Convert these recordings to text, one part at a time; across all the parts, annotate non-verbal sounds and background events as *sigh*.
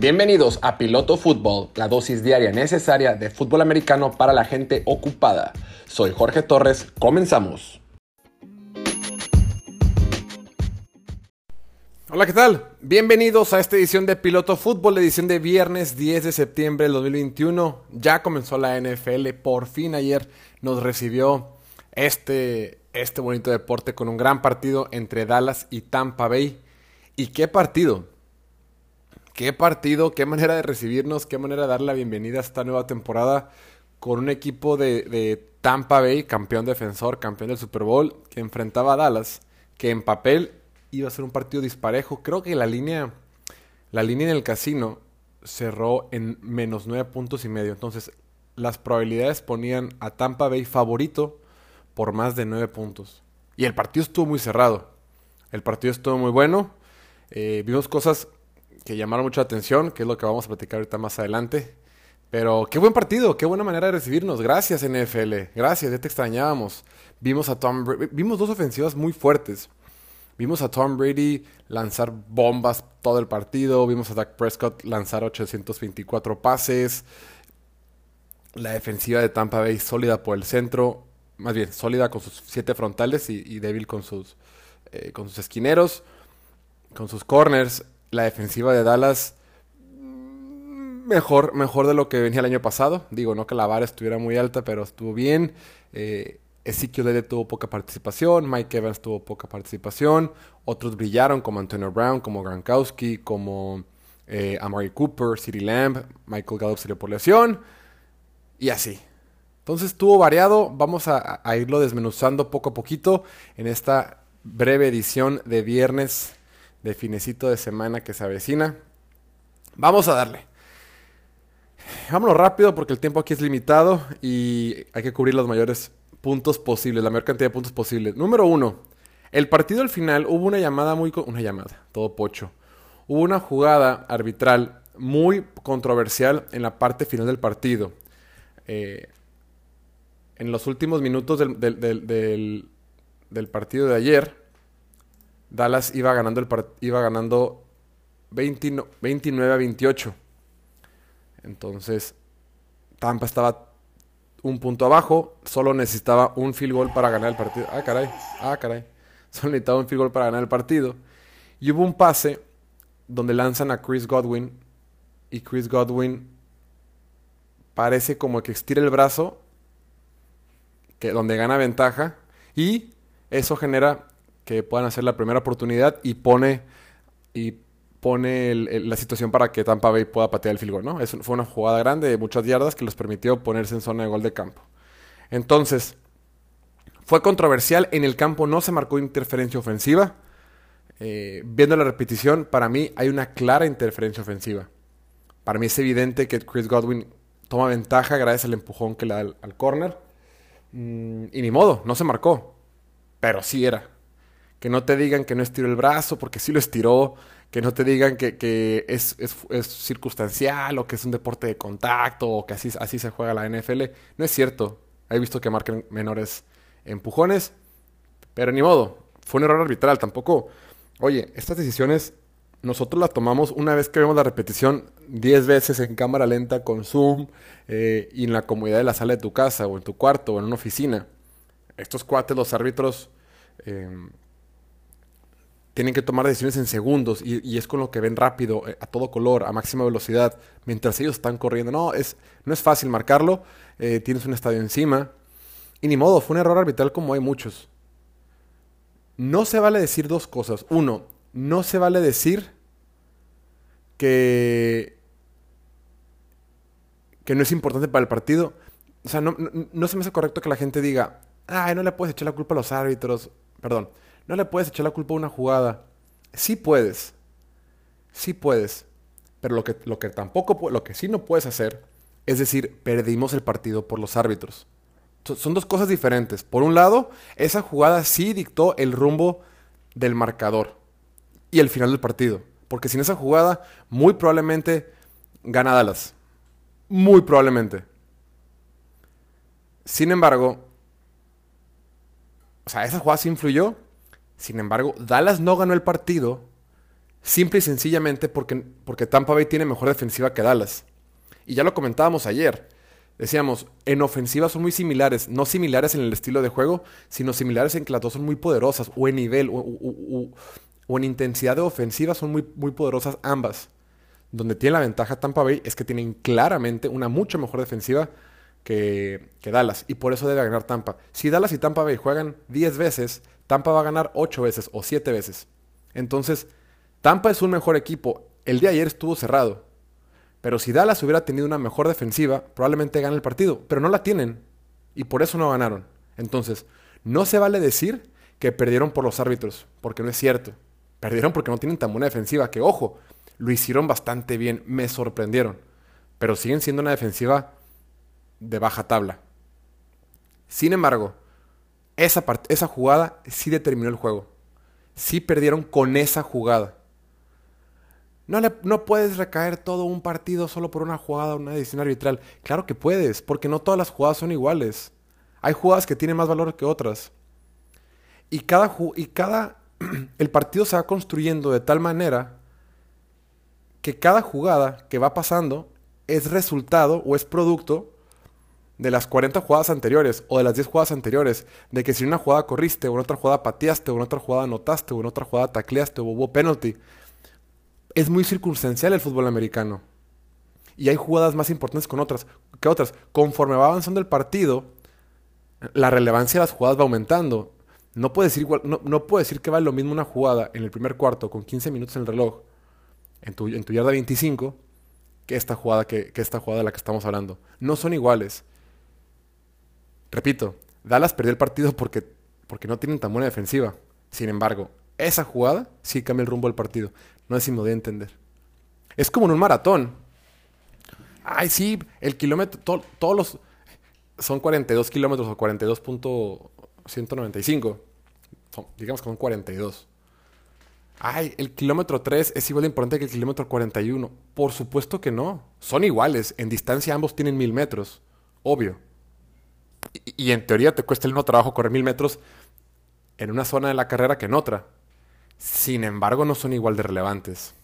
Bienvenidos a Piloto Fútbol, la dosis diaria necesaria de fútbol americano para la gente ocupada. Soy Jorge Torres, comenzamos. Hola, ¿qué tal? Bienvenidos a esta edición de Piloto Fútbol, edición de viernes 10 de septiembre del 2021. Ya comenzó la NFL, por fin ayer nos recibió este, este bonito deporte con un gran partido entre Dallas y Tampa Bay. ¿Y qué partido? Qué partido, qué manera de recibirnos, qué manera de dar la bienvenida a esta nueva temporada con un equipo de, Tampa Bay, campeón defensor, campeón del Super Bowl, que enfrentaba a Dallas, que en papel iba a ser un partido disparejo. Creo que la línea, la línea en el casino cerró en menos nueve puntos y medio. Entonces, las probabilidades ponían a Tampa Bay favorito por más de nueve puntos. Y el partido estuvo muy cerrado. El partido estuvo muy bueno. Eh, vimos cosas que llamaron mucha atención, que es lo que vamos a platicar ahorita más adelante. Pero qué buen partido, qué buena manera de recibirnos. Gracias NFL, gracias, ya te extrañábamos. Vimos a Tom vimos dos ofensivas muy fuertes. Vimos a Tom Brady lanzar bombas todo el partido, vimos a Dak Prescott lanzar 824 pases. La defensiva de Tampa Bay sólida por el centro, más bien sólida con sus siete frontales y, débil con sus, eh, con sus esquineros, con sus corners la defensiva de Dallas mejor, mejor de lo que venía el año pasado. Digo, no que la vara estuviera muy alta, pero estuvo bien. Eh, Ezekiel tuvo poca participación, Mike Evans tuvo poca participación, otros brillaron como Antonio Brown, como Gronkowski, como eh, Amari Cooper, City Lamb, Michael Gallup salió por lesión y así. Entonces estuvo variado, vamos a, a irlo desmenuzando poco a poquito en esta breve edición de viernes de finecito de semana que se avecina. Vamos a darle. Vámonos rápido porque el tiempo aquí es limitado y hay que cubrir los mayores puntos posibles, la mayor cantidad de puntos posibles. Número uno, el partido al final hubo una llamada muy... Una llamada, todo pocho. Hubo una jugada arbitral muy controversial en la parte final del partido. Eh, en los últimos minutos del, del partido de ayer, Dallas iba ganando, el iba ganando 29 a 28. Entonces, Tampa estaba un punto abajo, solo necesitaba un field goal para ganar el partido. Ah, caray, ah, caray. *laughs* Solo necesitaba un field goal para ganar el partido. Y hubo un pase donde lanzan a Chris Godwin y Chris Godwin parece como que estira el brazo, que donde gana ventaja y eso genera que puedan hacer la primera oportunidad y pone, y pone la situación para que Tampa Bay pueda patear el field goal, ¿no? fue una jugada grande de muchas yardas que les permitió ponerse en zona de gol de campo. Entonces, fue controversial. En el campo no se marcó interferencia ofensiva. Eh, viendo la repetición, para mí hay una clara interferencia ofensiva. Para mí es evidente que Chris Godwin toma ventaja gracias al empujón que le da al, corner. Mm, y ni modo, no se marcó. Pero sí era que no te digan que no estiró el brazo, porque sí lo estiró, que no te digan que, es, circunstancial o que es un deporte de contacto o que así, así se juega la NFL. No es cierto. He visto que marcan menores empujones, pero ni modo. Fue un error arbitral. Tampoco, oye, estas decisiones nosotros las tomamos una vez que vemos la repetición 10 veces en cámara lenta con Zoom eh, y en la comodidad de la sala de tu casa o en tu cuarto o en una oficina. Estos cuates, los árbitros, eh, tienen que tomar decisiones en segundos y, es con lo que ven rápido, eh, a todo color, a máxima velocidad, mientras ellos están corriendo. No, es, no es fácil marcarlo, eh, tienes un estadio encima. Y ni modo, fue un error arbitral como hay muchos. No se vale decir dos cosas. Uno, no se vale decir que, que no es importante para el partido. O sea, no, no se me hace correcto que la gente diga, ay, no le puedes echar la culpa a los árbitros. Perdón no le puedes echar la culpa a una jugada. Sí puedes. Sí puedes. Pero lo que, lo que tampoco, lo que sí no puedes hacer es decir, perdimos el partido por los árbitros. Son dos cosas diferentes. Por un lado, esa jugada sí dictó el rumbo del marcador y el final del partido. Porque sin esa jugada, muy probablemente gana Dallas. Muy probablemente. Sin embargo, o sea, esa jugada sí influyó, sin embargo, Dallas no ganó el partido Simple y sencillamente porque, porque Tampa Bay tiene mejor defensiva que Dallas. Y ya lo comentábamos ayer. Decíamos, en ofensiva son muy similares, no similares en el estilo de juego, sino similares en que las dos son muy poderosas, o en nivel, o, en intensidad de ofensiva son muy, muy poderosas ambas. Donde tiene la ventaja Tampa Bay es que tienen claramente una mucho mejor defensiva que, que, Dallas. Y por eso debe ganar Tampa. Si Dallas y Tampa Bay juegan 10 veces, Tampa va a ganar 8 veces o 7 veces. Entonces, Tampa es un mejor equipo. El día ayer estuvo cerrado. Pero si Dallas hubiera tenido una mejor defensiva, probablemente gane el partido. Pero no la tienen. Y por eso no ganaron. Entonces, no se vale decir que perdieron por los árbitros, porque no es cierto. Perdieron porque no tienen tan buena defensiva, que ojo, lo hicieron bastante bien, me sorprendieron. Pero siguen siendo una defensiva de baja tabla. Sin embargo, esa, esa jugada sí determinó el juego. Sí perdieron con esa jugada. No, no puedes recaer todo un partido solo por una jugada, una decisión arbitral. Claro que puedes, porque no todas las jugadas son iguales. Hay jugadas que tienen más valor que otras. Y cada, y cada *clears throat* el partido se va construyendo de tal manera que cada jugada que va pasando es resultado o es producto de las 40 jugadas anteriores o de las 10 jugadas anteriores, de que si en una jugada corriste, o en otra jugada pateaste, o en otra jugada anotaste, o en otra jugada tacleaste, o hubo penalty, es muy circunstancial el fútbol americano. Y hay jugadas más importantes con otras, que otras. Conforme va avanzando el partido, la relevancia de las jugadas va aumentando. No puedo decir, no, no puedo decir que vale lo mismo una jugada en el primer cuarto con 15 minutos en el reloj, en tu, en tu yarda 25, que esta jugada, que, que esta jugada de la que estamos hablando. No son iguales. Repito, Dallas perdió el partido porque, porque no tienen tan buena defensiva. Sin embargo, esa jugada sí cambia el rumbo del partido. No sé si me voy a entender. Es como en un maratón. Ay, sí, el kilómetro, todos los... Son 42 kilómetros o 42.195. Digamos que son 42. Ay, el kilómetro 3 es igual de importante que el kilómetro 41. Por supuesto que no. Son iguales. En distancia ambos tienen mil metros. Obvio. Y, en teoría te cuesta el mismo trabajo correr mil metros en una zona de la carrera que en otra. Sin embargo, no son igual de relevantes.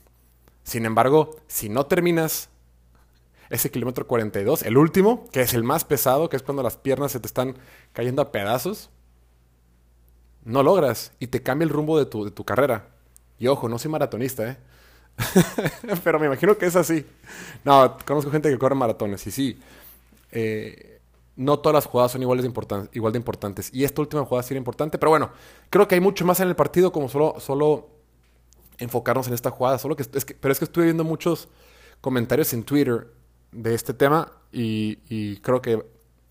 Sin embargo, si no terminas ese kilómetro 42, el último, que es el más pesado, que es cuando las piernas se te están cayendo a pedazos, no logras y te cambia el rumbo de tu, de tu carrera. Y ojo, no soy maratonista, ¿eh? *laughs* Pero me imagino que es así. No, conozco gente que corre maratones y sí. Eh, no todas las jugadas son iguales de igual de importantes. Y esta última jugada sí era importante. Pero bueno, creo que hay mucho más en el partido como solo, solo enfocarnos en esta jugada. Solo que, es que, pero es que estuve viendo muchos comentarios en Twitter de este tema y, creo que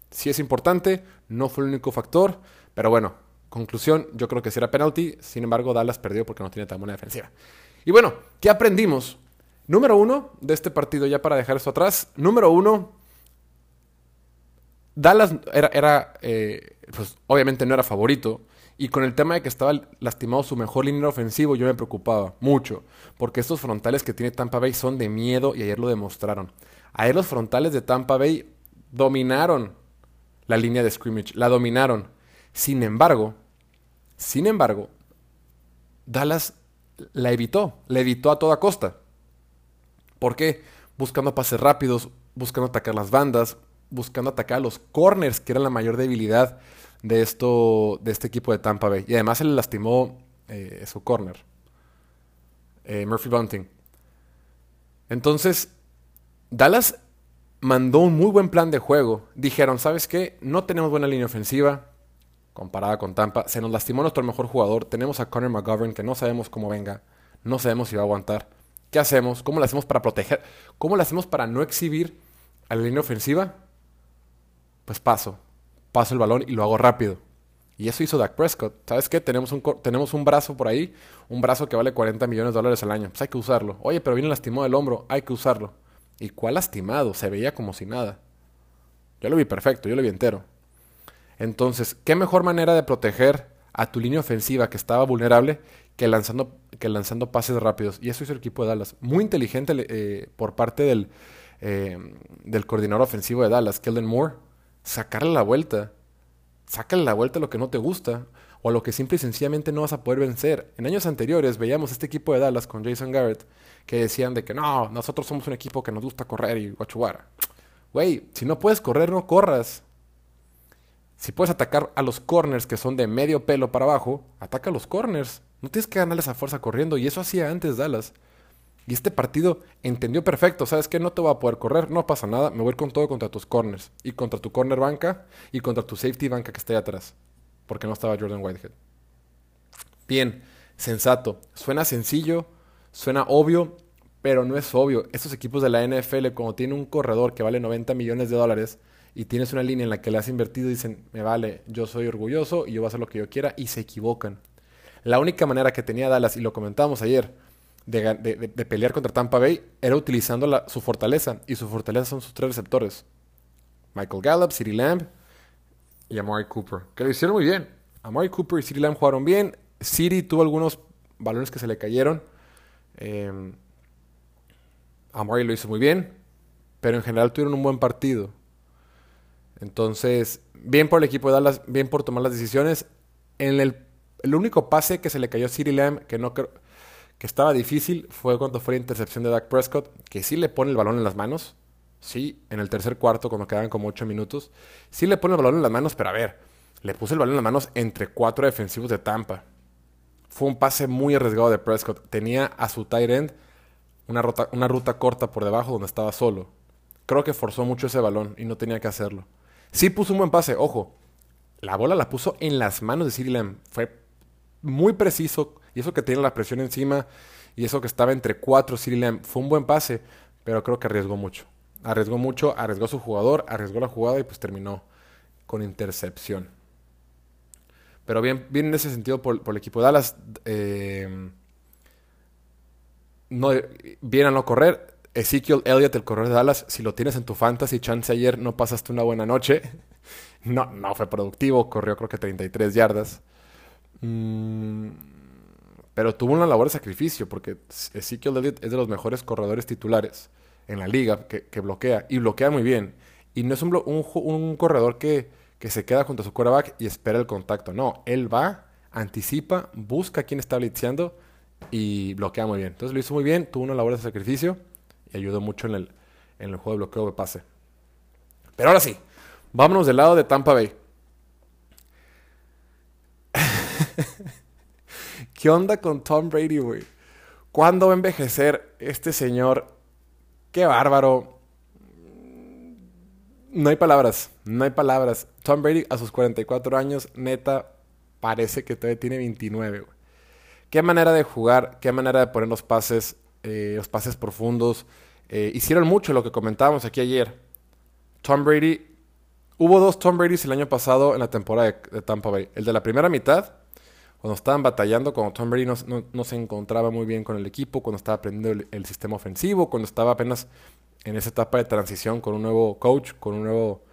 sí es importante. No fue el único factor. Pero bueno, conclusión, yo creo que sí era penalty. Sin embargo, Dallas perdió porque no tiene tan buena defensiva. Y bueno, ¿qué aprendimos? Número uno de este partido, ya para dejar esto atrás. Número uno, Dallas era, eh, pues obviamente no era favorito. Y con el tema de que estaba lastimado su mejor línea ofensivo, yo me preocupaba mucho. Porque estos frontales que tiene Tampa Bay son de miedo y ayer lo demostraron. Ayer los frontales de Tampa Bay dominaron la línea de scrimmage, la dominaron. Sin embargo, sin embargo, Dallas la evitó, la evitó a toda costa. ¿Por qué? Buscando pases rápidos, buscando atacar las bandas, buscando atacar a los corners, que era la mayor debilidad de, esto, de este equipo de Tampa Bay. Y además se le lastimó eh, su corner, eh, Murphy Bunting. Entonces, Dallas mandó un muy buen plan de juego. Dijeron, ¿sabes qué? No tenemos buena línea ofensiva comparada con Tampa. Se nos lastimó nuestro mejor jugador. Tenemos a Connor McGovern que no sabemos cómo venga. No sabemos si va a aguantar. ¿Qué hacemos? ¿Cómo lo hacemos para proteger? ¿Cómo lo hacemos para no exhibir a la línea ofensiva? Pues paso, paso el balón y lo hago rápido. Y eso hizo Dak Prescott. ¿Sabes qué? Tenemos un, tenemos un brazo por ahí, un brazo que vale 40 millones de dólares al año. Pues hay que usarlo. Oye, pero viene lastimado del hombro, hay que usarlo. ¿Y cuál lastimado? Se veía como si nada. Yo lo vi perfecto, yo lo vi entero. Entonces, ¿qué mejor manera de proteger a tu línea ofensiva que estaba vulnerable que lanzando, que lanzando pases rápidos? Y eso hizo el equipo de Dallas. Muy inteligente eh, por parte del, eh, del coordinador ofensivo de Dallas, Kellen Moore sacarle la vuelta. Sácale la vuelta a lo que no te gusta. o a lo que simple y sencillamente no vas a poder vencer. En años anteriores veíamos este equipo de Dallas con Jason Garrett que decían de que no, nosotros somos un equipo que nos gusta correr y guachuara. Güey, si no puedes correr, no corras. Si puedes atacar a los corners que son de medio pelo para abajo, ataca a los corners. No tienes que ganarles a fuerza corriendo. Y eso hacía antes Dallas. Y este partido entendió perfecto. ¿Sabes que No te voy a poder correr. No pasa nada. Me voy a ir con todo contra tus corners. Y contra tu corner banca. Y contra tu safety banca que está ahí atrás. Porque no estaba Jordan Whitehead. Bien. Sensato. Suena sencillo. Suena obvio. Pero no es obvio. Estos equipos de la NFL, como tienen un corredor que vale 90 millones de dólares y tienes una línea en la que le has invertido dicen, me vale, yo soy orgulloso y yo voy a hacer lo que yo quiera y se equivocan. La única manera que tenía Dallas, y lo comentábamos ayer, de, pelear contra Tampa Bay era utilizando su fortaleza y su fortaleza son sus tres receptores. Michael Gallup, CeeDee Lamb y Amari Cooper, que lo hicieron muy bien. Amari Cooper y CeeDee Lamb jugaron bien. CeeDee tuvo algunos balones que se le cayeron. Eh, Amari lo hizo muy bien, pero en general tuvieron un buen partido. Entonces, bien por el equipo de Dallas, bien por tomar las decisiones. En el, único pase que se le cayó a City Lamb, que no que estaba difícil, fue cuando fue la intercepción de Dak Prescott, que sí le pone el balón en las manos. Sí, en el tercer cuarto, cuando quedaban como ocho minutos. Sí le pone el balón en las manos, pero a ver, le puso el balón en las manos entre cuatro defensivos de Tampa. Fue un pase muy arriesgado de Prescott. Tenía a su tight end una ruta, una ruta corta por debajo donde estaba solo. Creo que forzó mucho ese balón y no tenía que hacerlo. Sí puso un buen pase, ojo. La bola la puso en las manos de Siri Lamb. Fue muy preciso. Y eso que tenía la presión encima. Y eso que estaba entre cuatro Siri Lamb. Fue un buen pase. Pero creo que arriesgó mucho. Arriesgó mucho. Arriesgó su jugador. Arriesgó la jugada. Y pues terminó con intercepción. Pero bien, bien en ese sentido por, el equipo de Dallas. Eh, no, bien a no correr. Ezekiel Elliott, el corredor de Dallas, si lo tienes en tu fantasy, chance ayer no pasaste una buena noche. *laughs* No, no fue productivo, corrió creo que 33 yardas. Mm, pero tuvo una labor de sacrificio, porque Ezekiel Elliott es de los mejores corredores titulares en la liga que, bloquea, y bloquea muy bien. Y no es un, un, corredor que, que, se queda junto a su quarterback y espera el contacto. No, él va, anticipa, busca a quien está blitzeando y bloquea muy bien. Entonces lo hizo muy bien, tuvo una labor de sacrificio y ayudó mucho en el, en el juego de bloqueo de pase. Pero ahora sí, vámonos del lado de Tampa Bay. *laughs* ¿Qué onda con Tom Brady, güey? ¿Cuándo va a envejecer este señor? Qué bárbaro. No hay palabras, no hay palabras. Tom Brady a sus 44 años, neta, parece que todavía tiene 29, güey. Qué manera de jugar, qué manera de poner los pases, eh, los pases profundos. Eh, hicieron mucho lo que comentábamos aquí ayer. Tom Brady, hubo dos Tom Brady's el año pasado en la temporada de, Tampa Bay. El de la primera mitad, cuando estaban batallando, cuando Tom Brady no, se encontraba muy bien con el equipo, cuando estaba aprendiendo el, sistema ofensivo, cuando estaba apenas en esa etapa de transición con un nuevo coach, con un nuevo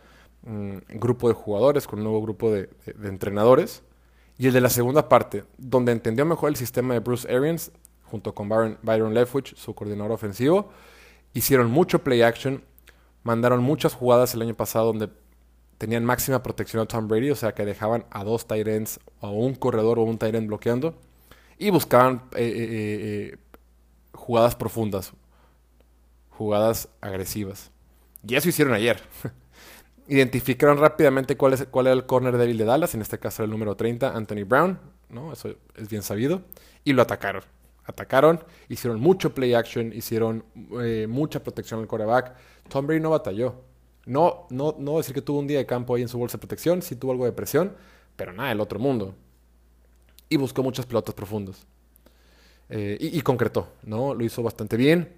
mm, grupo de jugadores, con un nuevo grupo de entrenadores. Y el de la segunda parte, donde entendió mejor el sistema de Bruce Arians, junto con Byron, Leftwich, su coordinador ofensivo, hicieron mucho play action, mandaron muchas jugadas el año pasado donde tenían máxima protección a Tom Brady, o sea que dejaban a dos tight ends, o un corredor o un tight end bloqueando, y buscaban eh, eh, eh, jugadas profundas, jugadas agresivas. Y eso hicieron ayer. *laughs* Identificaron rápidamente cuál, es, cuál era el corner débil de Dallas, en este caso el número 30, Anthony Brown, ¿no? Eso es bien sabido. Y lo atacaron. Atacaron, hicieron mucho play action, hicieron mucha protección al coreback. Tom Brady no batalló. No, no, no decir que tuvo un día de campo ahí en su bolsa de protección, sí tuvo algo de presión, pero nada, el otro mundo. Y buscó muchas pelotas profundas. Eh, y, concretó, ¿no? Lo hizo bastante bien.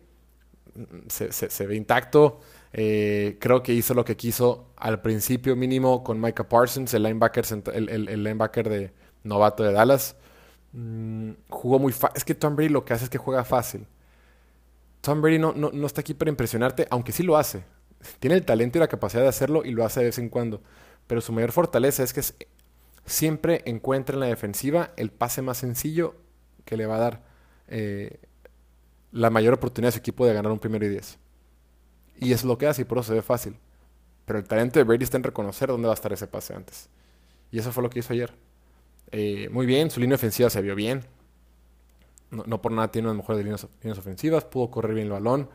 Se, ve intacto. Eh, creo que hizo lo que quiso al principio mínimo con Micah Parsons, el linebacker, el, linebacker de novato de Dallas. Mm, jugó muy fácil. Es que Tom Brady lo que hace es que juega fácil. Tom Brady no, no, está aquí para impresionarte, aunque sí lo hace. Tiene el talento y la capacidad de hacerlo y lo hace de vez en cuando. Pero su mayor fortaleza es que siempre encuentra en la defensiva el pase más sencillo que le va a dar eh, la mayor oportunidad a su equipo de ganar un primero y diez. Y es lo que hace y por eso se ve fácil. Pero el talento de Brady está en reconocer dónde va a estar ese pase antes. Y eso fue lo que hizo ayer. Eh, muy bien, su línea ofensiva se vio bien. No, por nada tiene una mejores líneas, líneas ofensivas. Pudo correr bien el balón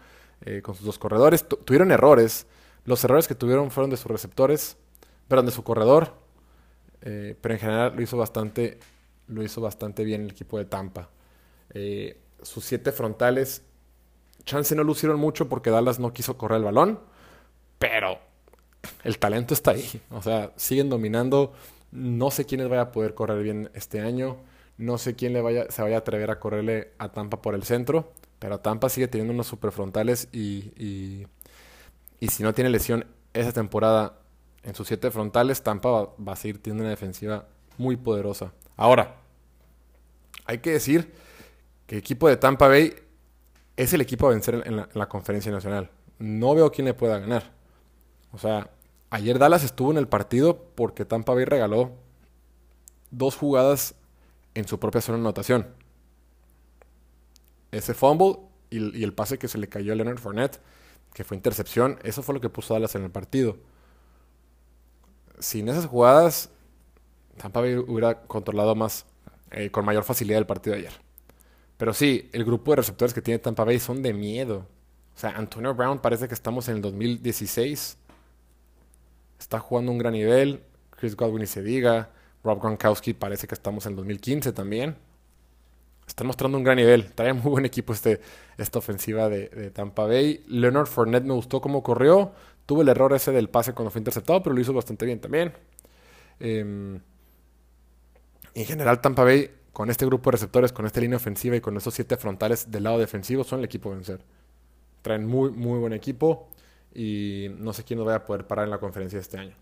eh, con sus dos corredores. tuvieron errores. Los errores que tuvieron fueron de sus receptores, perdón, de su corredor. Eh, pero en general lo hizo bastante, lo hizo bastante bien el equipo de Tampa. sus siete frontales, chance no lucieron mucho porque Dallas no quiso correr el balón, pero el talento está ahí. O sea, siguen dominando no sé quiénes vaya a poder correr bien este año. No sé quién le vaya, se vaya a atrever a correrle a Tampa por el centro. Pero Tampa sigue teniendo unos super frontales y, y, si no tiene lesión esa temporada en sus siete frontales, Tampa va, a seguir teniendo una defensiva muy poderosa. Ahora, hay que decir que el equipo de Tampa Bay es el equipo a vencer en la, en la conferencia nacional. No veo quién le pueda ganar. O sea, Ayer Dallas estuvo en el partido porque Tampa Bay regaló dos jugadas en su propia zona de anotación. Ese fumble y, el pase que se le cayó a Leonard Fournette, que fue intercepción, eso fue lo que puso Dallas en el partido. Sin esas jugadas, Tampa Bay hubiera controlado más, eh, con mayor facilidad el partido de ayer. Pero sí, el grupo de receptores que tiene Tampa Bay son de miedo. O sea, Antonio Brown parece que estamos en el 2016 está jugando un gran nivel. Chris Godwin y se diga. Rob Gronkowski parece que estamos en el 2015 también. Están mostrando un gran nivel. Trae muy buen equipo este, esta ofensiva de, Tampa Bay. Leonard Fournette me gustó cómo corrió. Tuvo el error ese del pase cuando fue interceptado, pero lo hizo bastante bien también. Em, en general, Tampa Bay, con este grupo de receptores, con esta línea ofensiva y con esos siete frontales del lado defensivo, son el equipo a vencer. Traen muy, muy buen equipo y no sé quién nos vaya a poder parar en la conferencia este año.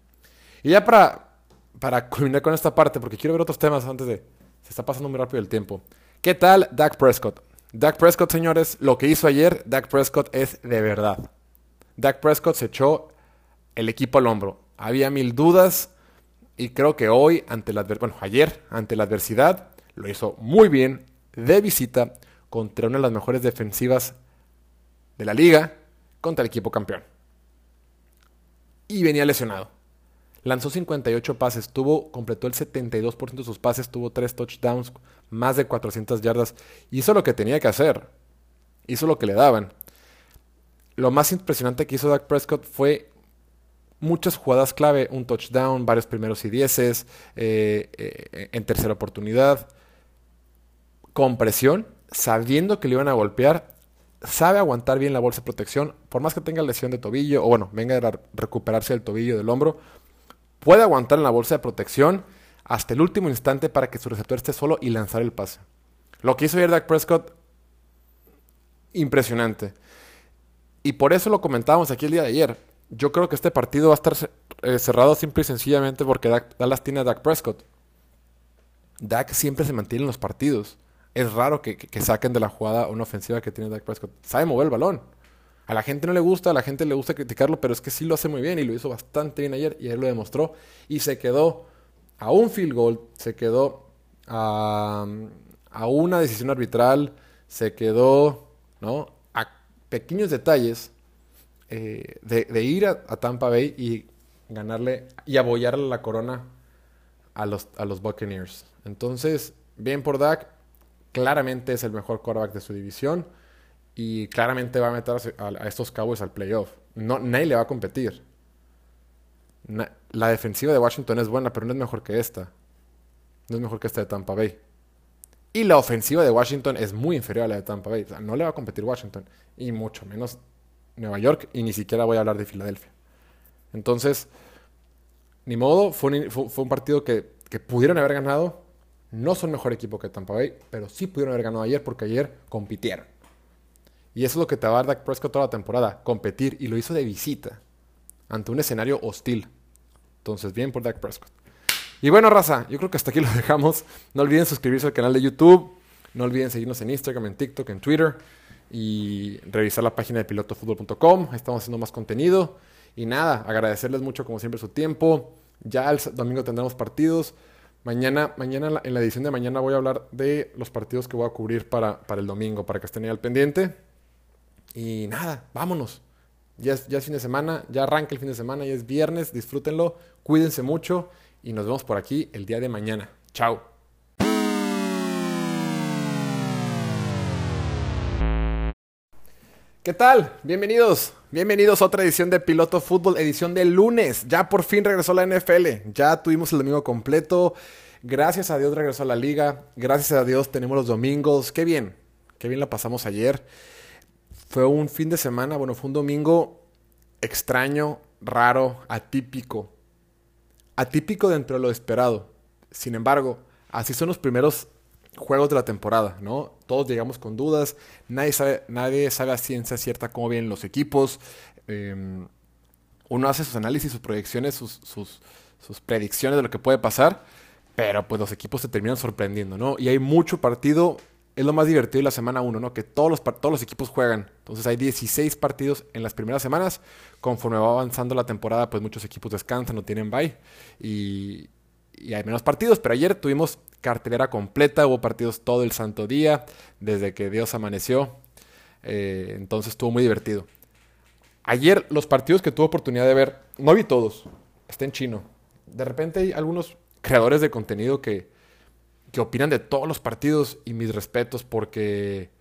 Y ya para, para culminar con esta parte, porque quiero ver otros temas antes de... Se está pasando muy rápido el tiempo. ¿Qué tal Dak Prescott? Dak Prescott, señores, lo que hizo ayer, Dak Prescott es de verdad. Dak Prescott se echó el equipo al hombro. Había mil dudas y creo que hoy, ante la ayer, ante la adversidad, lo hizo muy bien de visita contra una de las mejores defensivas de la liga contra el equipo campeón y venía lesionado. Lanzó 58 pases, tuvo, completó el 72% de sus pases, tuvo 3 touchdowns, más de 400 yardas. Hizo lo que tenía que hacer. Hizo lo que le daban. Lo más impresionante que hizo Dak Prescott fue muchas jugadas clave, un touchdown, varios primeros y dieces, eh, eh, en tercera oportunidad, con presión, sabiendo que le iban a golpear sabe aguantar bien la bolsa de protección, por más que tenga lesión de tobillo, o bueno, venga a recuperarse del tobillo, del hombro, puede aguantar en la bolsa de protección hasta el último instante para que su receptor esté solo y lanzar el pase. Lo que hizo ayer Dak Prescott, impresionante. Y por eso lo comentábamos aquí el día de ayer. Yo creo que este partido va a estar eh, cerrado simple y sencillamente porque Dallas tiene a Dak Prescott. Dak siempre se mantiene en los partidos es raro que, saquen de la jugada una ofensiva que tiene Dak Prescott. Sabe mover el balón. A la gente no le gusta, a la gente le gusta criticarlo, pero es que sí lo hace muy bien y lo hizo bastante bien ayer y él lo demostró. Y se quedó a un field goal, se quedó a, una decisión arbitral, se quedó ¿no? a pequeños detalles eh, de, ir a, Tampa Bay y ganarle y abollarle la corona a los, a los Buccaneers. Entonces, bien por Dak, claramente es el mejor quarterback de su división y claramente va a meter a, estos Cowboys al playoff. No, nadie le va a competir. La defensiva de Washington es buena, pero no es mejor que esta. No es mejor que esta de Tampa Bay. Y la ofensiva de Washington es muy inferior a la de Tampa Bay. no le va a competir Washington. Y mucho menos Nueva York. Y ni siquiera voy a hablar de Filadelfia. Entonces, ni modo. Fue un, partido que, que pudieron haber ganado. No son mejor equipo que Tampa Bay, pero sí pudieron haber ganado ayer porque ayer compitieron. Y eso es lo que te va a dar Prescott toda la temporada, competir. Y lo hizo de visita, ante un escenario hostil. Entonces, bien por Dak Prescott. Y bueno, raza, yo creo que hasta aquí lo *laughs* dejamos. No olviden suscribirse al canal de YouTube. No olviden seguirnos en Instagram, en TikTok, en Twitter. Y revisar la página de pilotofutbol.com. Estamos haciendo más contenido. Y nada, agradecerles mucho como siempre su tiempo. Ya el domingo tendremos partidos. Mañana, mañana en la edición de mañana voy a hablar de los partidos que voy a cubrir para, para el domingo, para que estén ahí al pendiente. Y nada, vámonos. Ya es, fin de semana, ya arranca el fin de semana, ya es viernes, disfrútenlo, cuídense mucho y nos vemos por aquí el día de mañana. Chao. ¿Qué tal? Bienvenidos. Bienvenidos a otra edición de Piloto Fútbol, edición de lunes. Ya por fin regresó la NFL. Ya tuvimos el domingo completo. Gracias a Dios regresó a la liga. Gracias a Dios tenemos los domingos. Qué bien. Qué bien la pasamos ayer. Fue un fin de semana, bueno, fue un domingo extraño, raro, atípico. Atípico dentro de lo esperado. Sin embargo, así son los primeros juegos de la temporada, ¿no? Todos llegamos con dudas, nadie sabe, nadie sabe a ciencia cierta cómo vienen los equipos. Em, uno hace sus análisis, sus proyecciones, sus, sus, predicciones de lo que puede pasar, pero pues los equipos se terminan sorprendiendo, ¿no? Y hay mucho partido, es lo más divertido de la semana 1, ¿no? Que todos los, todos los equipos juegan. Entonces hay 16 partidos en las primeras semanas. Conforme va avanzando la temporada, pues muchos equipos descansan, no tienen bye. Y, y hay menos partidos, pero ayer tuvimos cartelera completa, hubo partidos todo el santo día, desde que Dios amaneció, eh, entonces estuvo muy divertido. Ayer los partidos que tuve oportunidad de ver, no vi todos, está en chino. De repente hay algunos creadores de contenido que, que opinan de todos los partidos y mis respetos porque,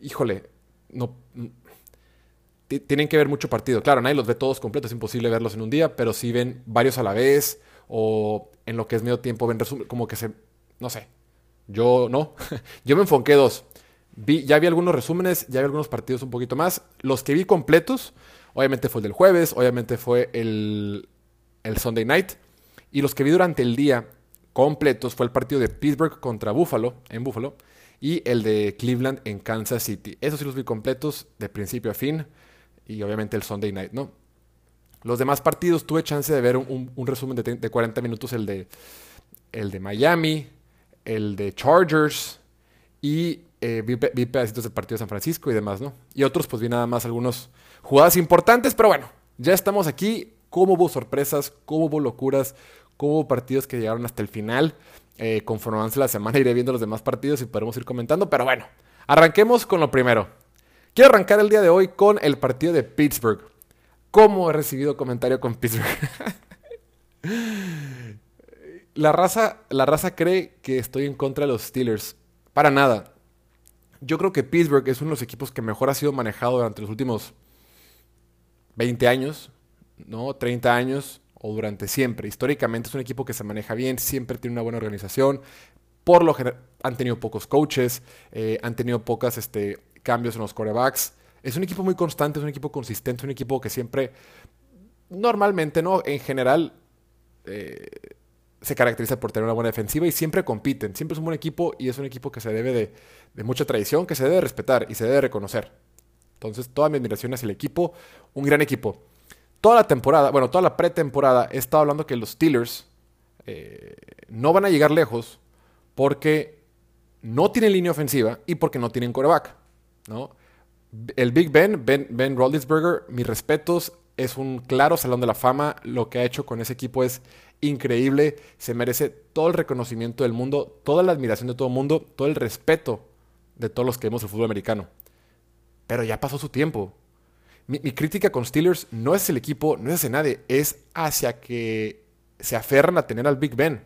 híjole, no, tienen que ver mucho partido. Claro, nadie los ve todos completos, es imposible verlos en un día, pero sí ven varios a la vez o en lo que es medio tiempo ven resumen, como que se, no sé, yo no, *laughs* yo me enfoqué dos. Vi, ya vi algunos resúmenes, ya vi algunos partidos un poquito más. Los que vi completos, obviamente fue el del jueves, obviamente fue el, el Sunday Night. Y los que vi durante el día completos fue el partido de Pittsburgh contra Buffalo, en Buffalo, y el de Cleveland en Kansas City. Esos sí los vi completos de principio a fin. Y obviamente el Sunday Night, ¿no? Los demás partidos tuve chance de ver un, resumen de, 40 minutos, el de, el de Miami, el de Chargers y eh, vi, pedacitos del partido de San Francisco y demás, ¿no? Y otros pues vi nada más algunos jugadas importantes, pero bueno, ya estamos aquí. ¿Cómo hubo sorpresas? ¿Cómo hubo locuras? ¿Cómo hubo partidos que llegaron hasta el final? Eh, conforme avance la semana *laughs* iré viendo los demás partidos y podremos ir comentando, pero bueno, arranquemos con lo primero. Quiero arrancar el día de hoy con el partido de Pittsburgh. ¿Cómo he recibido comentario con Pittsburgh? *laughs* la, raza, la raza cree que estoy en contra de los Steelers. Para nada. Yo creo que Pittsburgh es uno de los equipos que mejor ha sido manejado durante los últimos 20 años, ¿no? 30 años o durante siempre. Históricamente es un equipo que se maneja bien, siempre tiene una buena organización. Por lo general han tenido pocos coaches, eh, han tenido pocos este, cambios en los corebacks. Es un equipo muy constante, es un equipo consistente, es un equipo que siempre, normalmente, ¿no? En general, eh, se caracteriza por tener una buena defensiva y siempre compiten. Siempre es un buen equipo y es un equipo que se debe de, mucha tradición, que se debe respetar y se debe reconocer. Entonces, toda mi admiración hacia el equipo, un gran equipo. Toda la temporada, bueno, toda la pretemporada, he estado hablando que los Steelers eh, no van a llegar lejos porque no tienen línea ofensiva y porque no tienen coreback, ¿no? el Big Ben, Ben, ben Roethlisberger, mis respetos, es un claro salón de la fama. Lo que ha hecho con ese equipo es increíble. Se merece todo el reconocimiento del mundo, toda la admiración de todo el mundo, todo el respeto de todos los que vemos el fútbol americano. Pero ya pasó su tiempo. Mi, crítica con Steelers no es el equipo, no es hacia nadie, es hacia que se aferran a tener al Big Ben.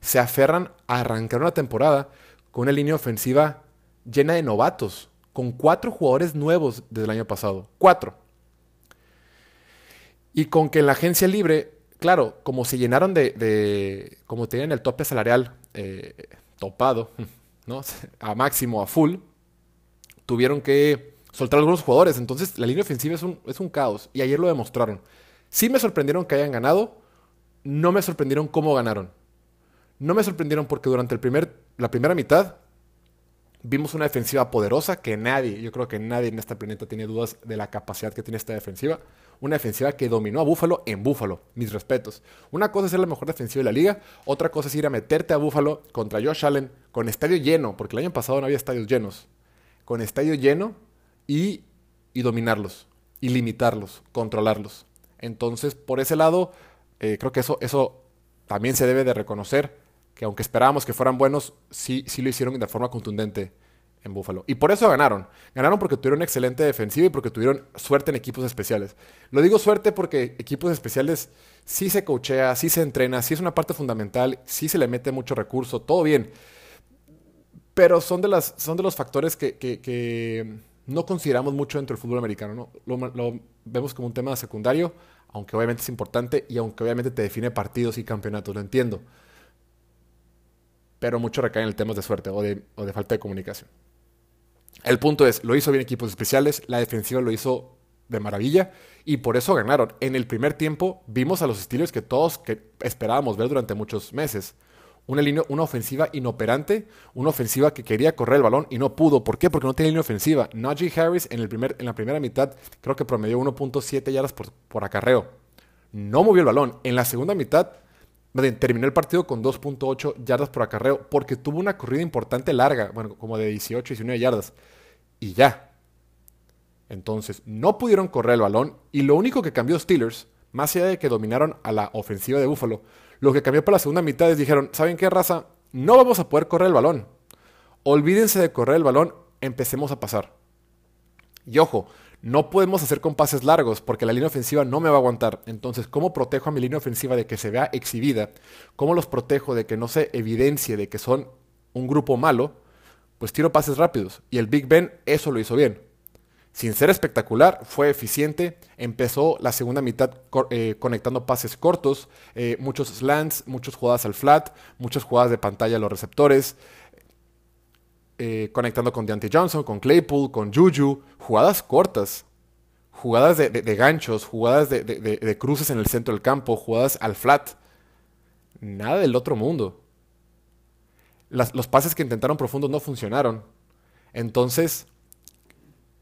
Se aferran a arrancar una temporada con una línea ofensiva llena de novatos con cuatro jugadores nuevos desde el año pasado. Cuatro. Y con que en la agencia libre, claro, como se llenaron de, como tenían el tope salarial eh, topado, *laughs* ¿no? A máximo, a full, tuvieron que soltar algunos jugadores. Entonces la línea ofensiva es un, es un caos. Y ayer lo demostraron. Sí me sorprendieron que hayan ganado. No me sorprendieron cómo ganaron. No me sorprendieron porque durante el primer, la primera mitad Vimos una defensiva poderosa que nadie, yo creo que nadie en este planeta tiene dudas de la capacidad que tiene esta defensiva. Una defensiva que dominó a Búfalo en Búfalo, mis respetos. Una cosa es ser la mejor defensiva de la liga, otra cosa es ir a meterte a Búfalo contra Josh Allen con estadio lleno, porque el año pasado no había estadios llenos. Con estadio lleno y, y dominarlos, y limitarlos, controlarlos. Entonces, por ese lado, eh, creo que eso, eso también se debe de reconocer que aunque esperábamos que fueran buenos, sí, sí lo hicieron de forma contundente en Buffalo. Y por eso ganaron. Ganaron porque tuvieron excelente defensiva y porque tuvieron suerte en equipos especiales. Lo digo suerte porque equipos especiales sí se coachea, sí se entrena, sí es una parte fundamental, sí se le mete mucho recurso, todo bien. Pero son de, las, son de los factores que, que, no consideramos mucho dentro del fútbol americano, ¿no? Lo, vemos como un tema secundario, aunque obviamente es importante y aunque obviamente te define partidos y campeonatos, lo entiendo. Pero mucho recae en el tema de suerte o de, falta de comunicación. El punto es, lo hizo bien equipos especiales, la defensiva lo hizo de maravilla y por eso ganaron. En el primer tiempo vimos a los estilos que todos esperábamos ver durante muchos meses. Una, ofensiva inoperante, una ofensiva que quería correr el balón y no pudo. ¿Por qué? Porque no tenía línea ofensiva. Najee Harris en, la primera mitad creo que promedió 1.7 yardas por, por acarreo. No movió el balón. En la segunda mitad terminó el partido con 2.8 yardas por acarreo porque tuvo una corrida importante larga, bueno, como de 18, 19 yardas. Y ya. Entonces, no pudieron correr el balón y lo único que cambió Steelers, más allá de que dominaron a la ofensiva de Buffalo, lo que cambió para la segunda mitad es dijeron, ¿saben qué raza? No vamos a poder correr el balón. Olvídense de correr el balón, empecemos a pasar. Y ojo, no podemos hacer con pases largos porque la línea ofensiva no me va a aguantar. Entonces, ¿cómo protejo a mi línea ofensiva de que se vea exhibida? ¿Cómo los protejo de que no se evidencie de que son un grupo malo? Pues tiro pases rápidos. Y el Big Ben eso lo hizo bien sin ser espectacular, fue eficiente. Empezó la segunda mitad eh, conectando pases cortos, eh, muchos slants, muchas jugadas al flat, muchas jugadas de pantalla a los receptores, eh, conectando con Deontay Johnson, con Claypool, con Juju, jugadas cortas, jugadas de, ganchos, jugadas de, cruces en el centro del campo, jugadas al flat. Nada del otro mundo. los pases que intentaron profundos no funcionaron. Entonces,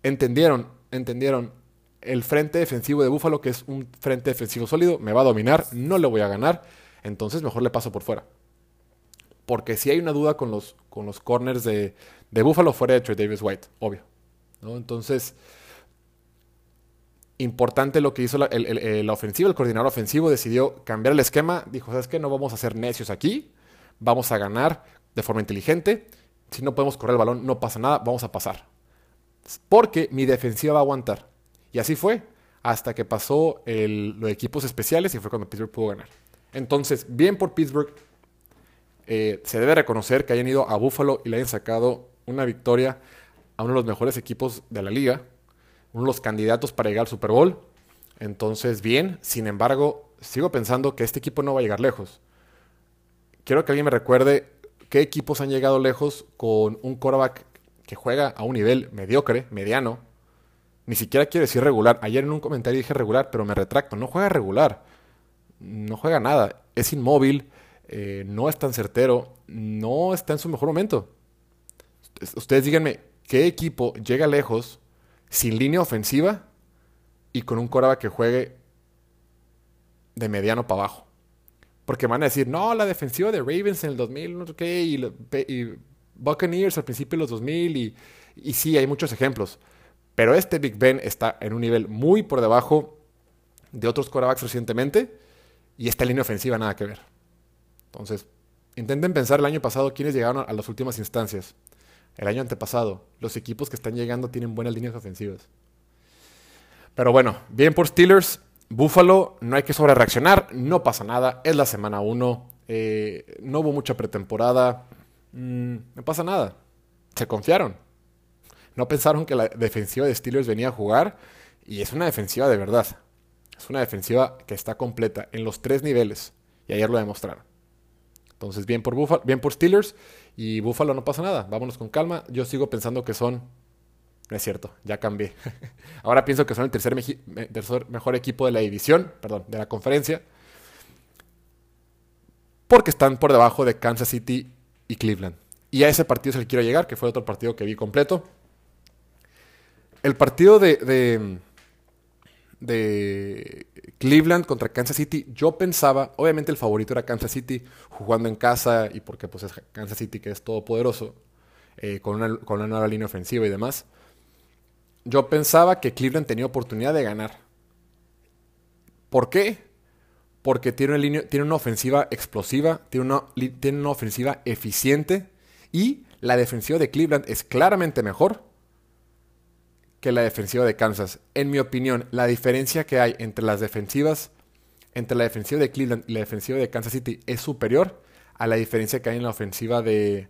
entendieron, entendieron el frente defensivo de Búfalo, que es un frente defensivo sólido, me va a dominar, no le voy a ganar, entonces mejor le paso por fuera. Porque si hay una duda con los, con los corners de, de Búfalo, fuera de Trey Davis White, obvio. Entonces, importante lo que hizo la, el, ofensivo, el coordinador ofensivo decidió cambiar el esquema, dijo, ¿sabes qué? No vamos a ser necios aquí, vamos a ganar de forma inteligente, si no podemos correr el balón, no pasa nada, vamos a pasar porque mi defensiva va a aguantar. Y así fue, hasta que pasó los equipos especiales y fue cuando Pittsburgh pudo ganar. Entonces, bien por Pittsburgh, eh, se debe reconocer que hayan ido a Buffalo y le hayan sacado una victoria a uno de los mejores equipos de la liga, uno de los candidatos para llegar al Super Bowl. Entonces, bien, sin embargo, sigo pensando que este equipo no va a llegar lejos. Quiero que alguien me recuerde qué equipos han llegado lejos con un quarterback que juega a un nivel mediocre, mediano, ni siquiera quiere decir regular. Ayer en un comentario dije regular, pero me retracto. No juega regular. No juega nada. Es inmóvil. Eh, no es tan certero. No está en su mejor momento. Ustedes díganme, ¿qué equipo llega lejos sin línea ofensiva y con un Coraba que juegue de mediano para abajo? Porque van a decir, no, la defensiva de Ravens en el 2000, no sé qué, y Buccaneers al principio de los 2000 y, y sí, hay muchos ejemplos. Pero este Big Ben está en un nivel muy por debajo de otros quarterbacks recientemente y esta línea ofensiva nada que ver. Entonces, intenten pensar el año pasado quiénes llegaron a las últimas instancias. El año antepasado, los equipos que están llegando tienen buenas líneas ofensivas. Pero bueno, bien por Steelers. Buffalo, no hay que sobre reaccionar, no pasa nada, es la semana 1, eh, no hubo mucha pretemporada, Mm, no pasa nada. Se confiaron. No pensaron que la defensiva de Steelers venía a jugar y es una defensiva de verdad. Es una defensiva que está completa en los tres niveles y ayer lo demostraron. Entonces, bien por, Buffalo, bien por Steelers y Buffalo no pasa nada. Vámonos con calma. Yo sigo pensando que son... No es cierto, ya cambié. *laughs* Ahora pienso que son el tercer, tercer mejor equipo de la división, perdón, de la conferencia. Porque están por debajo de Kansas City y Cleveland. Y a ese partido es el que quiero llegar, que fue otro partido que vi completo. El partido de, de, Cleveland contra Kansas City, yo pensaba, obviamente el favorito era Kansas City, jugando en casa y porque pues es Kansas City que es todopoderoso, eh, con, una, con una nueva línea ofensiva y demás. Yo pensaba que Cleveland tenía oportunidad de ganar. ¿Por qué? Porque tiene una, ofensiva explosiva, tiene una, tiene una ofensiva eficiente y la defensiva de Cleveland es claramente mejor que la defensiva de Kansas. En mi opinión, la diferencia que hay entre las defensivas, entre la defensiva de Cleveland y la defensiva de Kansas City es superior a la diferencia que hay en la ofensiva de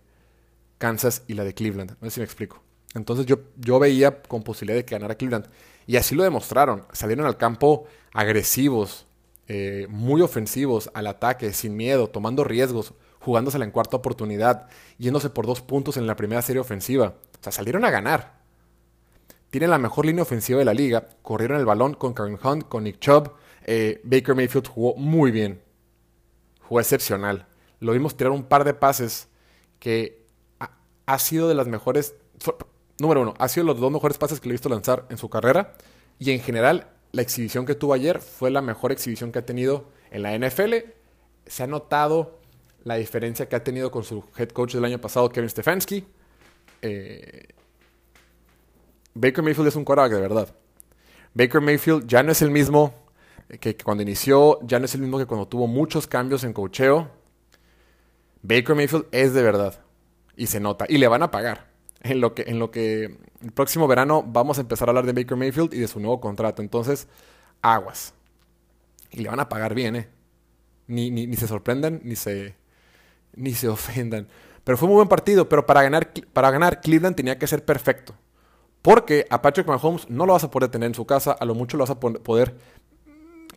Kansas y la de Cleveland. No sé si me explico. Entonces yo, yo veía con posibilidad de que ganara Cleveland. Y así lo demostraron. Salieron al campo agresivos, eh, muy ofensivos, al ataque, sin miedo, tomando riesgos, jugándosela en cuarta oportunidad, yéndose por dos puntos en la primera serie ofensiva. O sea, salieron a ganar. Tienen la mejor línea ofensiva de la liga. Corrieron el balón con Karen Hunt, con Nick Chubb. Eh, Baker Mayfield jugó muy bien. Jugó excepcional. Lo vimos tirar un par de pases que ha, sido de las mejores. Número uno, ha sido los dos mejores pases que le he visto lanzar en su carrera. Y en general, la exhibición que tuvo ayer fue la mejor exhibición que ha tenido en la NFL. Se ha notado la diferencia que ha tenido con su head coach del año pasado, Kevin Stefanski. Eh, Baker Mayfield es un quarterback de verdad. Baker Mayfield ya no es el mismo que, cuando inició, ya no es el mismo que cuando tuvo muchos cambios en cocheo. Baker Mayfield es de verdad. Y se nota. Y le van a pagar. En lo que, en lo que el próximo verano vamos a empezar a hablar de Baker Mayfield y de su nuevo contrato. Entonces, aguas. Y le van a pagar bien, ¿eh? Ni, ni, se sorprendan, ni se, ni se *laughs* ofendan. Pero fue un muy buen partido. Pero para ganar, para ganar, Cleveland tenía que ser perfecto. Porque a Patrick Mahomes no lo vas a poder tener en su casa, a lo mucho lo vas a poder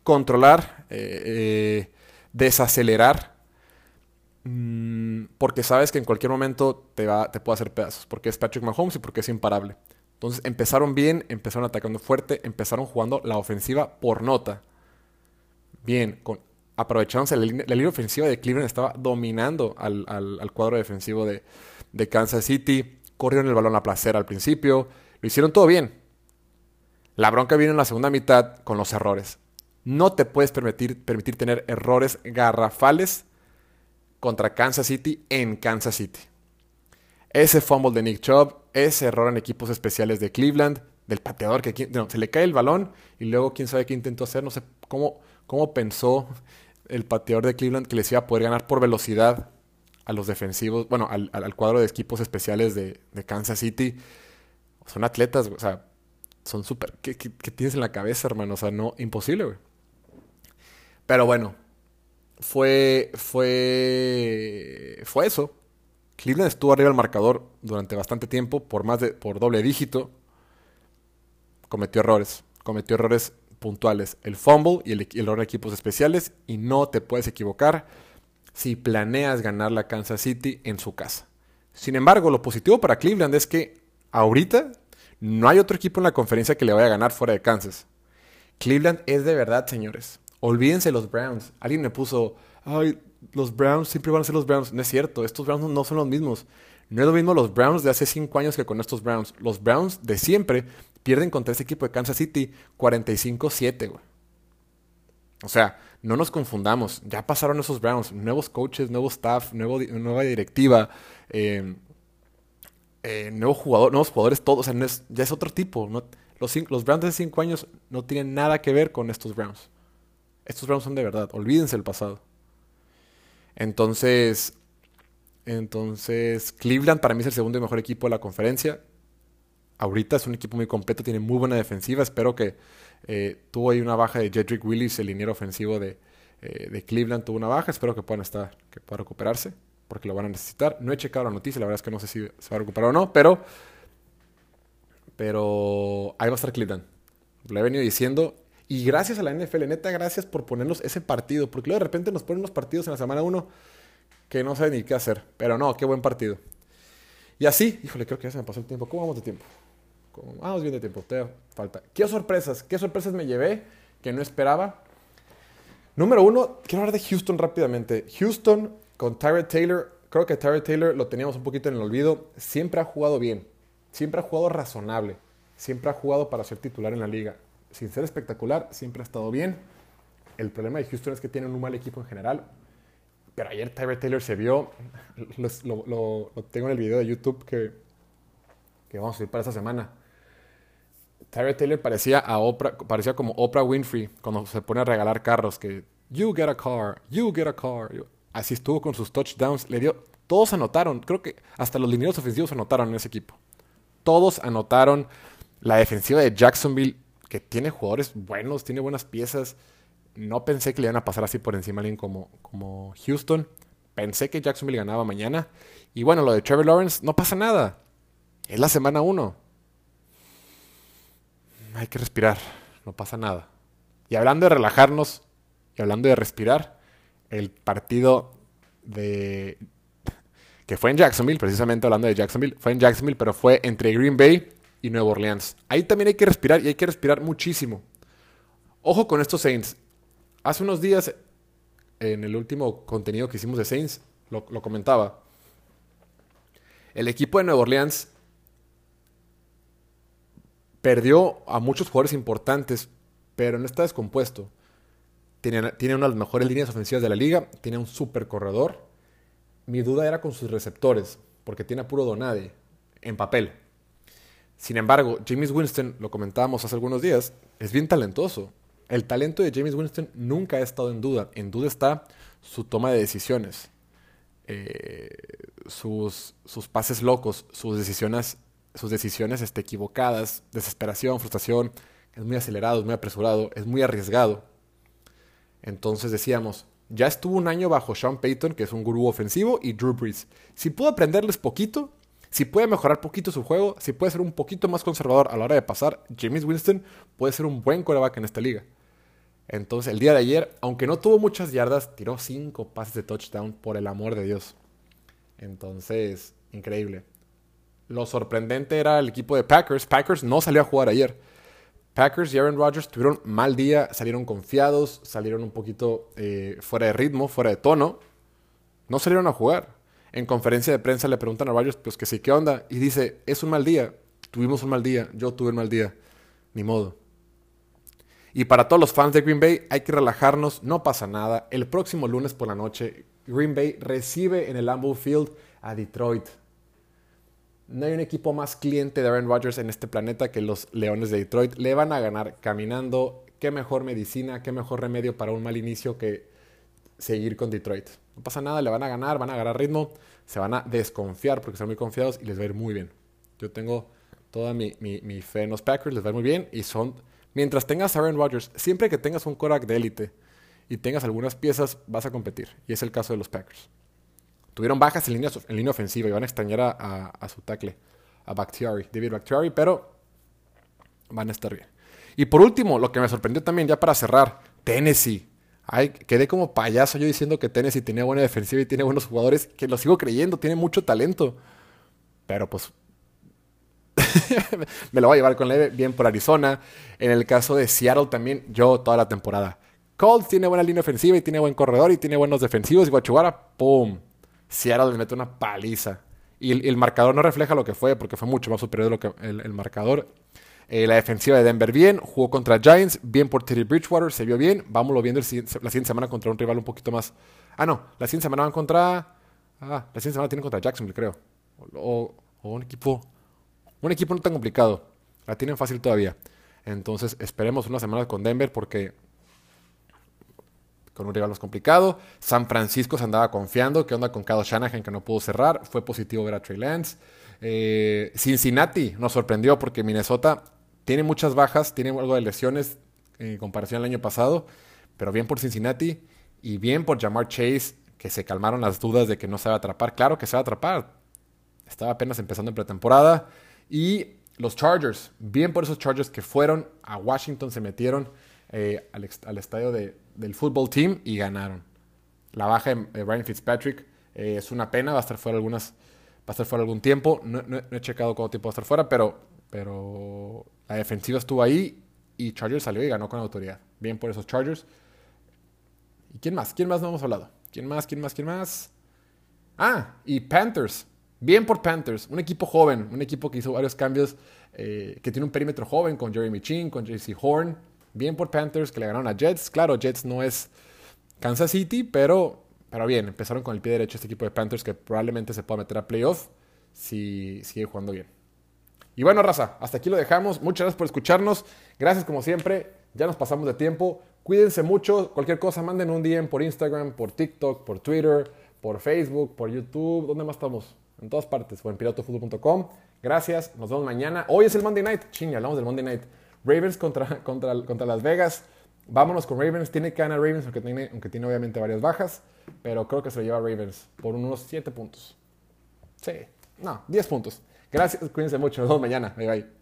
controlar, eh, eh, desacelerar, porque sabes que en cualquier momento te, va, te puede hacer pedazos, porque es Patrick Mahomes y porque es imparable. Entonces empezaron bien, empezaron atacando fuerte, empezaron jugando la ofensiva por nota. Bien, con, aprovechándose la, línea, ofensiva de Cleveland estaba dominando al, cuadro defensivo de, de Kansas City. Corrieron el balón a placer al principio lo hicieron todo bien. La bronca viene en la segunda mitad con los errores. No te puedes permitir, permitir tener errores garrafales contra Kansas City en Kansas City. Ese fumble de Nick Chubb, ese error en equipos especiales de Cleveland, del pateador que se le cae el balón y luego quién sabe qué intentó hacer, no sé cómo, cómo pensó el pateador de Cleveland que les iba a poder ganar por velocidad a los defensivos, bueno, al, cuadro de equipos especiales de, de Kansas City son atletas, o sea, son súper... ¿qué, tienes en la cabeza, hermano? O sea, no, imposible, güey. Pero bueno, fue, fue, fue eso. Cleveland estuvo arriba del marcador durante bastante tiempo, por más de, por doble dígito. Cometió errores, cometió errores puntuales. El fumble y el, error de equipos especiales. Y no te puedes equivocar si planeas ganar la Kansas City en su casa. Sin embargo, lo positivo para Cleveland es que ahorita no hay otro equipo en la conferencia que le vaya a ganar fuera de Kansas. Cleveland es de verdad, señores. Olvídense los Browns. Alguien me puso, ay, los Browns siempre van a ser los Browns. No es cierto, estos Browns no son los mismos. No es lo mismo los Browns de hace 5 años que con estos Browns. Los Browns de siempre pierden contra ese equipo de Kansas City 45-7, güey. O sea, no nos confundamos. Ya pasaron esos Browns. Nuevos coaches, nuevo staff, nuevo, nueva directiva. Eh, eh, nuevos, jugadores, todos, o sea, ya es otro tipo. los, los Browns de 5 años no tienen nada que ver con estos Browns. Estos Browns son de verdad, olvídense el pasado. Entonces, entonces, Cleveland para mí es el segundo y mejor equipo de la conferencia. Ahorita es un equipo muy completo, tiene muy buena defensiva. Espero que eh, tuvo ahí una baja de Jedrick Willis, el liniero ofensivo de, eh, de Cleveland, tuvo una baja. Espero que puedan estar, que pueda recuperarse porque lo van a necesitar. No he checado la noticia, la verdad es que no sé si se va a recuperar o no, pero, pero ahí va a estar Cleveland. Lo he venido diciendo. Y gracias a la NFL, neta, gracias por ponernos ese partido, porque luego de repente nos ponen unos partidos en la semana 1 que no saben ni qué hacer. Pero no, qué buen partido. Y así, híjole, creo que ya se me pasó el tiempo. ¿Cómo vamos de tiempo? Vamos bien de tiempo, te falta. ¿Qué sorpresas? ¿Qué sorpresas me llevé que no esperaba? Número uno, quiero hablar de Houston rápidamente. Houston con Tyrod Taylor, creo que Tyrod Taylor lo teníamos un poquito en el olvido. Siempre ha jugado bien, siempre ha jugado razonable, siempre ha jugado para ser titular en la liga. Sin ser espectacular, siempre ha estado bien. El problema de Houston es que tienen un mal equipo en general. Pero ayer Tyrod Taylor se vio, *laughs* lo, tengo en el video de YouTube que, que vamos a subir para esta semana. Tyrod Taylor parecía, a Oprah, parecía como Oprah Winfrey cuando se pone a regalar carros, que you get a car, you get a car. Así estuvo con sus touchdowns. Le dio. Todos anotaron. Creo que hasta los lineros ofensivos anotaron en ese equipo. Todos anotaron. La defensiva de Jacksonville, que tiene jugadores buenos, tiene buenas piezas. No pensé que le iban a pasar así por encima a alguien como, como Houston. Pensé que Jacksonville ganaba mañana. Y bueno, lo de Trevor Lawrence, no pasa nada. Es la semana 1. Hay que respirar, no pasa nada. Y hablando de relajarnos y hablando de respirar, el partido de que fue en Jacksonville, precisamente hablando de Jacksonville, fue en Jacksonville, pero fue entre Green Bay y Nueva Orleans. Ahí también hay que respirar y hay que respirar muchísimo. Ojo con estos Saints. Hace unos días, en el último contenido que hicimos de Saints, lo, comentaba. El equipo de Nueva Orleans perdió a muchos jugadores importantes, pero no está descompuesto. Tiene, tiene una de las mejores líneas ofensivas de la liga, tiene un super corredor, mi duda era con sus receptores, porque tiene a puro Donade en papel. Sin embargo, James Winston, lo comentábamos hace algunos días, es bien talentoso. El talento de James Winston nunca ha estado en duda. En duda está su toma de decisiones, eh, sus, sus, pases locos, sus decisiones, sus decisiones este, equivocadas, desesperación, frustración. Es muy acelerado, es muy apresurado, es muy arriesgado. Entonces decíamos, ya estuvo un año bajo Sean Payton, que es un gurú ofensivo, y Drew Brees. Si pudo aprenderles poquito, si puede mejorar poquito su juego, si puede ser un poquito más conservador a la hora de pasar, James Winston puede ser un buen coreback en esta liga. Entonces, el día de ayer, aunque no tuvo muchas yardas, tiró cinco pases de touchdown, por el amor de Dios. Entonces, increíble. Lo sorprendente era el equipo de Packers. Packers no salió a jugar ayer. Packers y Aaron Rodgers tuvieron mal día, salieron confiados, salieron un poquito eh, fuera de ritmo, fuera de tono. No salieron a jugar. En conferencia de prensa le preguntan a Rodgers, pues que sí, ¿qué onda? Y dice, es un mal día. Tuvimos un mal día, yo tuve un mal día. Ni modo. Y para todos los fans de Green Bay, hay que relajarnos, no pasa nada. El próximo lunes por la noche, Green Bay recibe en el Lambeau Field a Detroit. No hay un equipo más cliente de Aaron Rodgers en este planeta que los Leones de Detroit. Le van a ganar caminando. Qué mejor medicina, qué mejor remedio para un mal inicio que seguir con Detroit. No pasa nada, le van a ganar, van a agarrar ritmo, se van a desconfiar porque están muy confiados y les va a ir muy bien. Yo tengo toda mi, fe en los Packers, les va a ir muy bien y son... Mientras tengas a Aaron Rodgers, siempre que tengas un Korak de élite y tengas algunas piezas, vas a competir. Y es el caso de los Packers. Tuvieron bajas en línea, en línea ofensiva y van a extrañar a, su tackle, a Bakhtiari, David Bakhtiari, pero van a estar bien. Y por último, lo que me sorprendió también, ya para cerrar, Tennessee. Ay, quedé como payaso yo diciendo que Tennessee tenía buena defensiva y tiene buenos jugadores, que lo sigo creyendo, tiene mucho talento. Pero pues *laughs* me lo voy a llevar con leve, bien por Arizona. En el caso de Seattle también, yo toda la temporada. Colts tiene buena línea ofensiva y tiene buen corredor y tiene buenos defensivos. Y Guachugara, ¡pum! Seattle le mete una paliza. Y el, marcador no refleja lo que fue, porque fue mucho más superior de lo que el, marcador. Eh, la defensiva de Denver bien, jugó contra Giants, bien por Teddy Bridgewater, se vio bien. Vámonos viendo la siguiente semana contra un rival un poquito más. Ah, no, la siguiente semana van contra. Ah, la siguiente semana tienen contra Jacksonville, creo. O, o un equipo. Un equipo no tan complicado. La tienen fácil todavía. Entonces esperemos una semana con Denver porque con un rival más complicado. San Francisco se andaba confiando. ¿Qué onda con Kyle Shanahan que no pudo cerrar? Fue positivo ver a Trey Lance. Eh, Cincinnati nos sorprendió porque Minnesota tiene muchas bajas, tiene algo de lesiones en comparación al año pasado, pero bien por Cincinnati y bien por Jamar Chase, que se calmaron las dudas de que no se va a atrapar. Claro que se va a atrapar. Estaba apenas empezando en pretemporada. Y los Chargers, bien por esos Chargers que fueron a Washington, se metieron eh, al, estadio del fútbol team y ganaron. La baja de Ryan Fitzpatrick eh, es una pena, va a estar fuera algunas, va a estar fuera algún tiempo. No, he checado cuánto tiempo va a estar fuera, pero, pero la defensiva estuvo ahí y Chargers salió y ganó con autoridad. Bien por esos Chargers. ¿Y quién más? ¿Quién más no hemos hablado? ¿Quién más? ¿Quién más? ¿Quién más? Ah, y Panthers. Bien por Panthers, un equipo joven, un equipo que hizo varios cambios, eh, que tiene un perímetro joven con Jeremy Chin, con JC Horn. Bien por Panthers que le ganaron a Jets. Claro, Jets no es Kansas City, pero, pero bien, empezaron con el pie derecho este equipo de Panthers que probablemente se pueda meter a playoff si sigue jugando bien. Y bueno, raza, hasta aquí lo dejamos. Muchas gracias por escucharnos. Gracias como siempre. Ya nos pasamos de tiempo. Cuídense mucho. Cualquier cosa, manden un DM por Instagram, por TikTok, por Twitter, por Facebook, por YouTube. ¿Dónde más estamos? En todas partes. O en. Gracias. Nos vemos mañana. Hoy es el Monday Night. Ching, hablamos del Monday Night. Ravens contra, *laughs* contra, contra Las Vegas. Vámonos con Ravens. Tiene que ganar Ravens, aunque tiene, aunque tiene obviamente varias bajas. Pero creo que se lo lleva Ravens por unos 7 puntos. Sí, no, 10 puntos. Gracias, cuídense mucho. Nos vemos mañana. Bye bye.